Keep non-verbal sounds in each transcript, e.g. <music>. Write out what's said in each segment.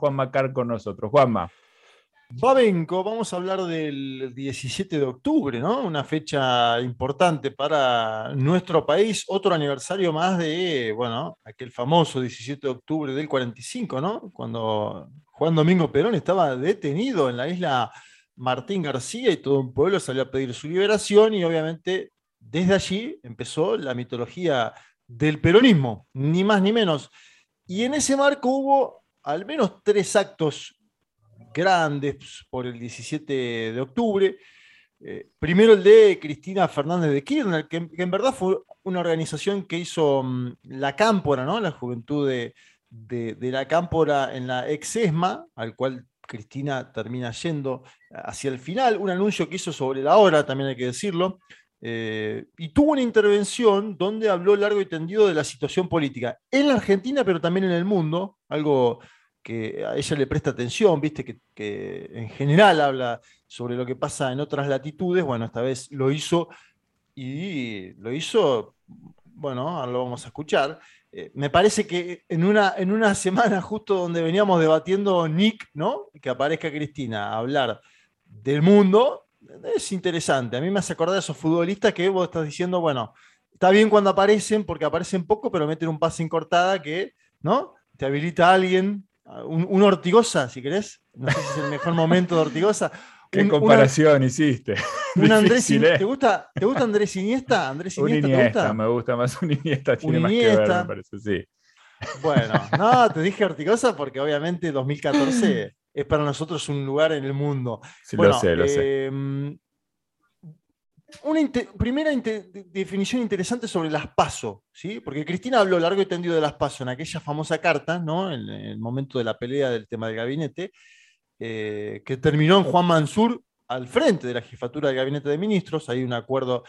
Juan Macar con nosotros. Juanma. Babenco, vamos a hablar del 17 de octubre, ¿no? Una fecha importante para nuestro país, otro aniversario más de, bueno, aquel famoso 17 de octubre del 45, ¿no? Cuando Juan Domingo Perón estaba detenido en la isla Martín García y todo un pueblo salió a pedir su liberación y obviamente desde allí empezó la mitología del peronismo, ni más ni menos. Y en ese marco hubo al menos tres actos grandes por el 17 de octubre. Eh, primero el de Cristina Fernández de Kirchner, que, en verdad fue una organización que hizo mm, la Cámpora, ¿no? la juventud de, la Cámpora en la ex ESMA, al cual Cristina termina yendo hacia el final, un anuncio que hizo sobre la hora, también hay que decirlo, eh, y tuvo una intervención donde habló largo y tendido de la situación política en la Argentina, pero también en el mundo, algo que a ella le presta atención, viste, que, en general habla sobre lo que pasa en otras latitudes, bueno, esta vez lo hizo y lo hizo, bueno, ahora lo vamos a escuchar. Eh, me parece que en una, en una semana justo donde veníamos debatiendo Nick, ¿no? Que aparezca Cristina a hablar del mundo, es interesante. A mí me hace acordar a esos futbolistas que vos estás diciendo, bueno, está bien cuando aparecen, porque aparecen poco, pero meten un pase en cortada que, ¿no? Te habilita a alguien un, Ortigosa, si querés. No sé si es el mejor momento de Ortigosa. ¿Qué comparación hiciste? <laughs> Un Andrés ¿eh? ¿te, gusta, ¿Te gusta Andrés Iniesta? ¿Andrés Iniesta, un Iniesta, ¿te gusta? me gusta más un Iniesta, tiene más que ver, me parece, sí. Bueno, no, te dije Ortigosa porque obviamente 2014 <laughs> es para nosotros un lugar en el mundo. Sí, lo sé, lo sé. Em, una primera definición interesante sobre las PASO, ¿sí? porque Cristina habló largo y tendido de las PASO en aquella famosa carta, ¿no? en, el momento de la pelea del tema del gabinete, eh, que terminó en Juan Mansur al frente de la jefatura del gabinete de ministros. Hay un acuerdo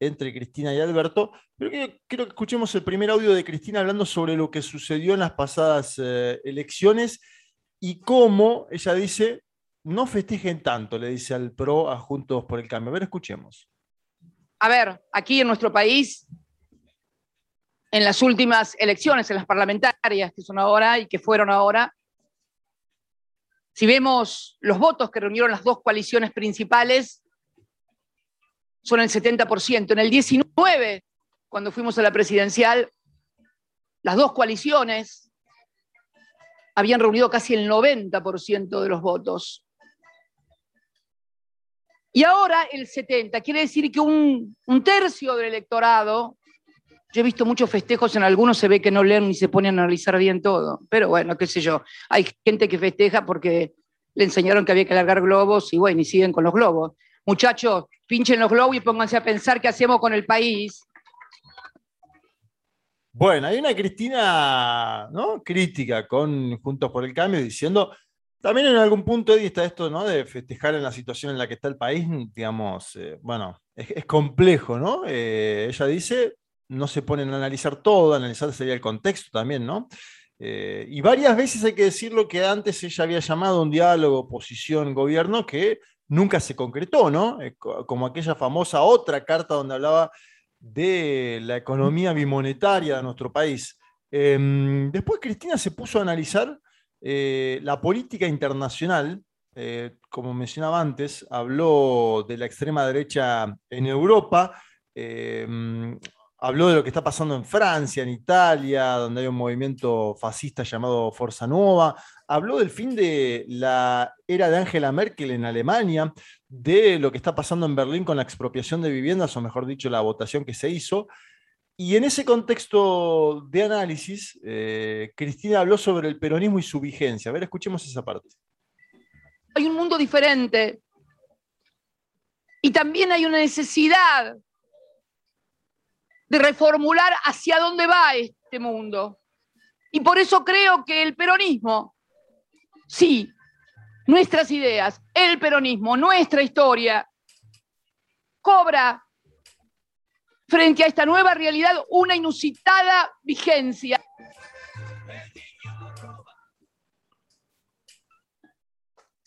entre Cristina y Alberto. Pero quiero, que escuchemos el primer audio de Cristina hablando sobre lo que sucedió en las pasadas eh, elecciones y cómo, ella dice, no festejen tanto, le dice al PRO a Juntos por el Cambio. A ver, escuchemos a ver, aquí en nuestro país, en las últimas elecciones, en las parlamentarias que son ahora y que fueron ahora, si vemos los votos que reunieron las dos coaliciones principales, son el 70%. En el 19, cuando fuimos a la presidencial, las dos coaliciones habían reunido casi el 90% de los votos. Y ahora el 70, quiere decir que un, tercio del electorado, yo he visto muchos festejos, en algunos se ve que no leen ni se ponen a analizar bien todo, pero bueno, qué sé yo, hay gente que festeja porque le enseñaron que había que largar globos y bueno, y siguen con los globos. Muchachos, pinchen los globos y pónganse a pensar qué hacemos con el país. Bueno, hay una Cristina crítica con Juntos por el Cambio diciendo también en algún punto, Eddie, está esto ¿no? de festejar en la situación en la que está el país, digamos, eh, bueno, es, complejo, ¿no? Eh, ella dice, no se ponen a analizar todo, analizar sería el contexto también, ¿no? Eh, y varias veces hay que decirlo que antes ella había llamado un diálogo oposición-gobierno que nunca se concretó, ¿no? como aquella famosa otra carta donde hablaba de la economía bimonetaria de nuestro país. Em, después Cristina se puso a analizar eh, la política internacional, eh, como mencionaba antes, habló de la extrema derecha en Europa, eh, habló de lo que está pasando en Francia, en Italia, donde hay un movimiento fascista llamado Forza Nueva, habló del fin de la era de Angela Merkel en Alemania, de lo que está pasando en Berlín con la expropiación de viviendas, o mejor dicho, la votación que se hizo, y en ese contexto de análisis, eh, Cristina habló sobre el peronismo y su vigencia. A ver, escuchemos esa parte. Hay un mundo diferente y también hay una necesidad de reformular hacia dónde va este mundo. Y por eso creo que el peronismo, sí, nuestras ideas, el peronismo, nuestra historia, cobra frente a esta nueva realidad una inusitada vigencia.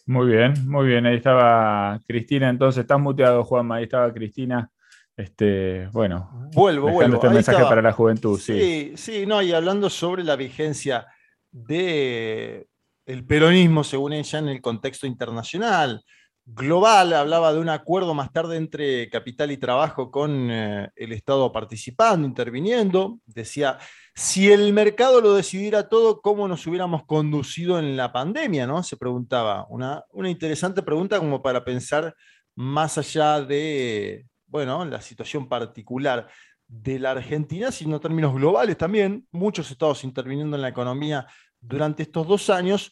Muy bien, muy bien. Ahí estaba Cristina, entonces estás muteado, Juanma. Ahí estaba Cristina. Este, bueno, vuelvo, vuelvo. Este mensaje para la juventud, sí. Sí, sí, no, y hablando sobre la vigencia de el peronismo, según ella, en el contexto internacional. Global hablaba de un acuerdo más tarde entre capital y trabajo con eh, el Estado participando, interviniendo. Decía, si el mercado lo decidiera todo, ¿cómo nos hubiéramos conducido en la pandemia? ¿no? Se preguntaba. Una, interesante pregunta como para pensar más allá de, bueno, la situación particular de la Argentina, sino en términos globales también. Muchos estados interviniendo en la economía durante estos dos años.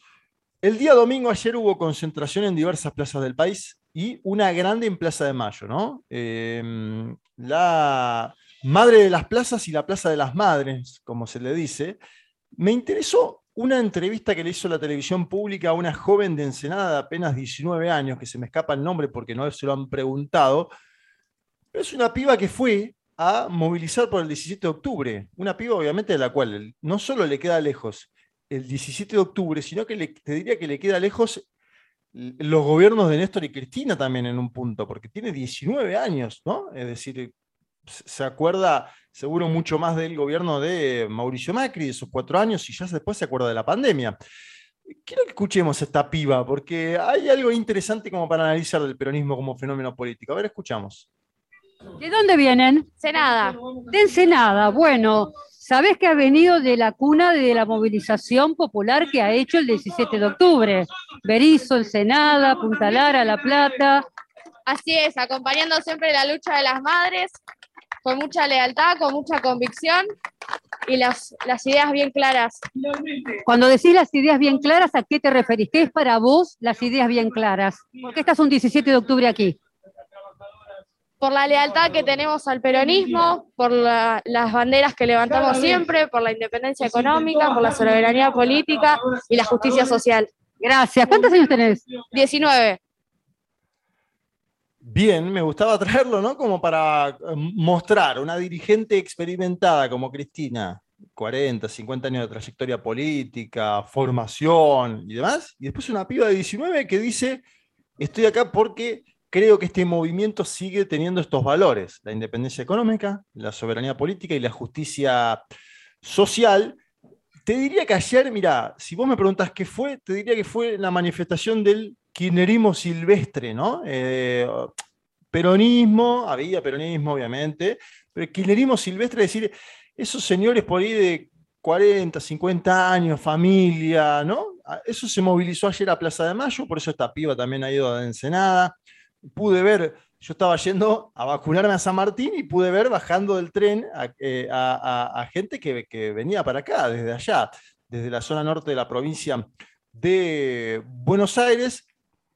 El día domingo ayer hubo concentración en diversas plazas del país y una grande en Plaza de Mayo, ¿no? Em, la Madre de las Plazas y la Plaza de las Madres, como se le dice. Me interesó una entrevista que le hizo la televisión pública a una joven de Ensenada de apenas 19 años, que se me escapa el nombre porque no se lo han preguntado, es una piba que fue a movilizar por el 17 de octubre. Una piba, obviamente, de la cual no solo le queda lejos el 17 de octubre, sino que le, te diría que le queda lejos los gobiernos de Néstor y Cristina también en un punto, porque tiene 19 años, ¿no? Es decir, se acuerda seguro mucho más del gobierno de Mauricio Macri, de esos cuatro años, y ya después se acuerda de la pandemia. Quiero que escuchemos esta piba, porque hay algo interesante como para analizar del peronismo como fenómeno político. A ver, escuchamos. ¿De dónde vienen? Senada. De Ensenada. Bueno, Sabés que ha venido de la cuna de la movilización popular que ha hecho el 17 de octubre. Berizo, Ensenada, Punta Lara, La Plata. Así es, acompañando siempre la lucha de las madres, con mucha lealtad, con mucha convicción y las, las ideas bien claras. Cuando decís las ideas bien claras, ¿a qué te referís? ¿Qué es para vos las ideas bien claras? ¿Por qué estás un 17 de octubre aquí? Por la lealtad que tenemos al peronismo, por las banderas que levantamos siempre, por la independencia económica, por la soberanía política y la justicia social. Gracias. ¿Cuántos años tenés? 19. Bien, me gustaba traerlo, ¿no? Como para eh, mostrar una dirigente experimentada como Cristina, 40, 50 años de trayectoria política, formación y demás, y después una piba de 19 que dice, estoy acá porque creo que este movimiento sigue teniendo estos valores, la independencia económica, la soberanía política y la justicia social. Te diría que ayer, mira, si vos me preguntas qué fue, te diría que fue la manifestación del kirchnerismo silvestre, ¿no? Eh, peronismo, había peronismo obviamente, pero el kirchnerismo silvestre, es decir, esos señores por ahí de 40, 50 años, familia, ¿no? Eso se movilizó ayer a Plaza de Mayo, por eso esta piba también ha ido a Ensenada pude ver, yo estaba yendo a vacunarme a San Martín y pude ver bajando del tren a, eh, gente que, venía para acá, desde allá, desde la zona norte de la provincia de Buenos Aires,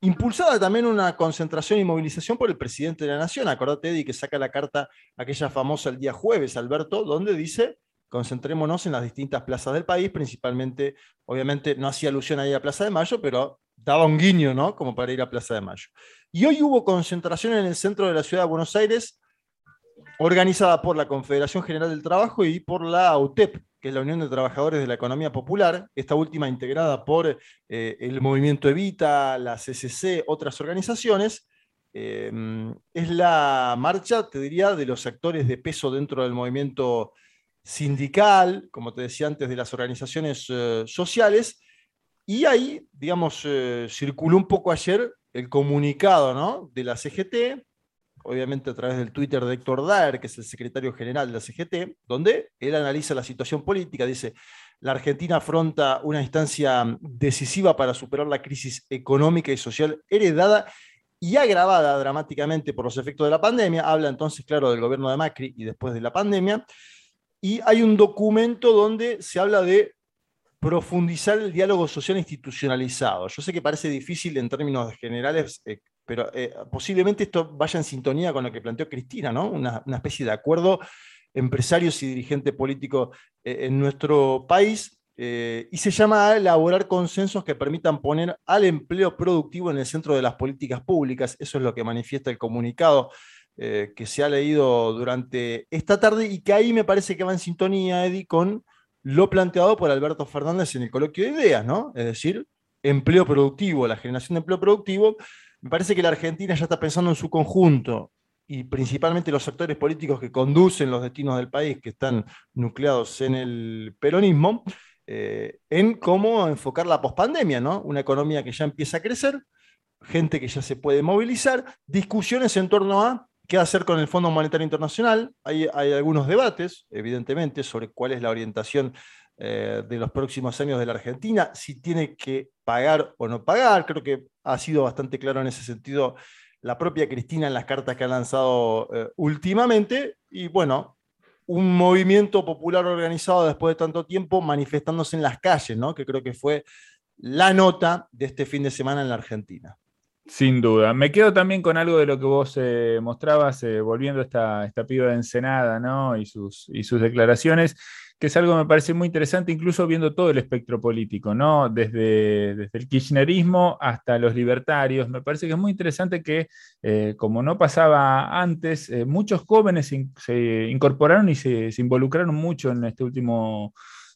impulsada también una concentración y movilización por el presidente de la Nación. Acordate, Eddie, que saca la carta aquella famosa el día jueves, Alberto, donde dice concentrémonos en las distintas plazas del país, principalmente, obviamente no hacía alusión ahí a Plaza de Mayo, pero daba un guiño, ¿no? Como para ir a Plaza de Mayo. Y hoy hubo concentración en el centro de la ciudad de Buenos Aires, organizada por la Confederación General del Trabajo y por la UTEP, que es la Unión de Trabajadores de la Economía Popular, esta última integrada por eh, el Movimiento Evita, la CCC, otras organizaciones. Eh, es la marcha, te diría, de los actores de peso dentro del movimiento sindical, como te decía antes, de las organizaciones eh, sociales. Y ahí, digamos, circuló un poco ayer el comunicado ¿no? de la CGT, obviamente a través del Twitter de Héctor Daer, que es el secretario general de la CGT, donde él analiza la situación política, dice, la Argentina afronta una instancia decisiva para superar la crisis económica y social heredada y agravada dramáticamente por los efectos de la pandemia. Habla entonces, claro, del gobierno de Macri y después de la pandemia. Y hay un documento donde se habla de profundizar el diálogo social institucionalizado. Yo sé que parece difícil en términos generales, eh, pero eh, posiblemente esto vaya en sintonía con lo que planteó Cristina, ¿no? Una, especie de acuerdo empresarios y dirigente político eh, en nuestro país. y se llama elaborar consensos que permitan poner al empleo productivo en el centro de las políticas públicas. Eso es lo que manifiesta el comunicado que se ha leído durante esta tarde y que ahí me parece que va en sintonía, Eddie, con lo planteado por Alberto Fernández en el coloquio de ideas, ¿no? Es decir, empleo productivo, la generación de empleo productivo. Me parece que la Argentina ya está pensando en su conjunto y principalmente los actores políticos que conducen los destinos del país, que están nucleados en el peronismo, eh, en cómo enfocar la pospandemia, ¿no? Una economía que ya empieza a crecer, gente que ya se puede movilizar, discusiones en torno a qué hacer con el Fondo Monetario Internacional. Hay, algunos debates, evidentemente, sobre cuál es la orientación eh, de los próximos años de la Argentina, si tiene que pagar o no pagar. Creo que ha sido bastante claro en ese sentido la propia Cristina en las cartas que ha lanzado eh, últimamente. Y bueno, un movimiento popular organizado después de tanto tiempo manifestándose en las calles, ¿no? que creo que fue la nota de este fin de semana en la Argentina. Sin duda. Me quedo también con algo de lo que vos eh, mostrabas, volviendo a esta, esta piba de Ensenada ¿no? y, sus, y sus declaraciones que es algo que me parece muy interesante, incluso viendo todo el espectro político, ¿no? Desde, desde el kirchnerismo hasta los libertarios. Me parece que es muy interesante que, eh, como no pasaba antes, eh, muchos jóvenes se, incorporaron y se, involucraron mucho en este último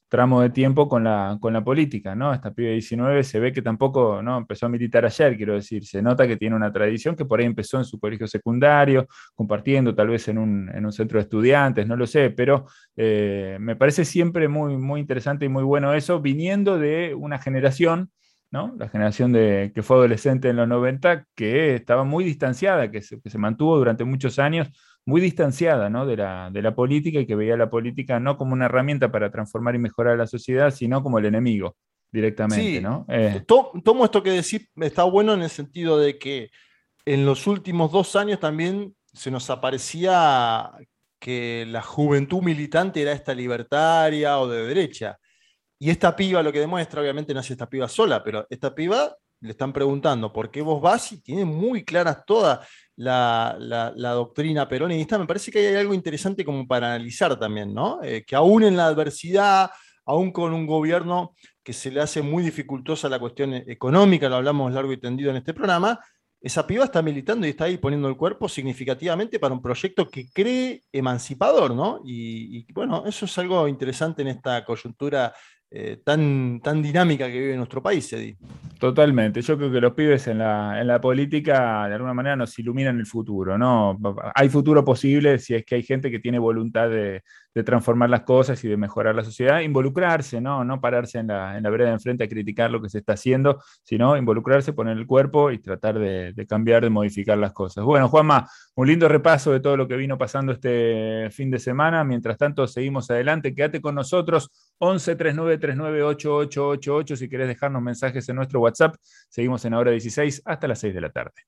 tramo de tiempo con la, con la política, ¿no? Esta pibe 19 se ve que tampoco ¿no? empezó a militar ayer, quiero decir, se nota que tiene una tradición que por ahí empezó en su colegio secundario, compartiendo tal vez en un, en un centro de estudiantes, no lo sé, pero eh, me parece siempre muy, muy interesante y muy bueno eso, viniendo de una generación ¿no? La generación de, que fue adolescente en los 90, que estaba muy distanciada, que se, que se mantuvo durante muchos años muy distanciada ¿no? de, la, de, la, política y que veía la política no como una herramienta para transformar y mejorar la sociedad, sino como el enemigo directamente. ¿no? Eh, tomo esto que decís, está bueno en el sentido de que en los últimos dos años también se nos aparecía que la juventud militante era esta libertaria o de derecha. Y esta piba lo que demuestra, obviamente no es esta piba sola, pero esta piba le están preguntando por qué vos vas y tiene muy claras todas la, doctrina peronista, me parece que hay algo interesante como para analizar también, ¿no? Eh, que aún en la adversidad, aún con un gobierno que se le hace muy dificultosa la cuestión económica, lo hablamos largo y tendido en este programa, esa piba está militando y está ahí poniendo el cuerpo significativamente para un proyecto que cree emancipador, ¿no? Y bueno, eso es algo interesante en esta coyuntura eh, tan, tan dinámica que vive nuestro país, Eddie. Totalmente. Yo creo que los pibes en la, en la política de alguna manera nos iluminan el futuro, ¿no? Hay futuro posible si es que hay gente que tiene voluntad de, de transformar las cosas y de mejorar la sociedad, involucrarse, ¿no? No pararse en la, en la vereda de enfrente a criticar lo que se está haciendo, sino involucrarse, poner el cuerpo y tratar de, de, cambiar, de modificar las cosas. Bueno, Juanma, un lindo repaso de todo lo que vino pasando este fin de semana. Mientras tanto, seguimos adelante. Quédate con nosotros, 11 39 39 8888, si querés dejarnos mensajes en nuestro WhatsApp. Seguimos en hora 16 hasta las 6 de la tarde.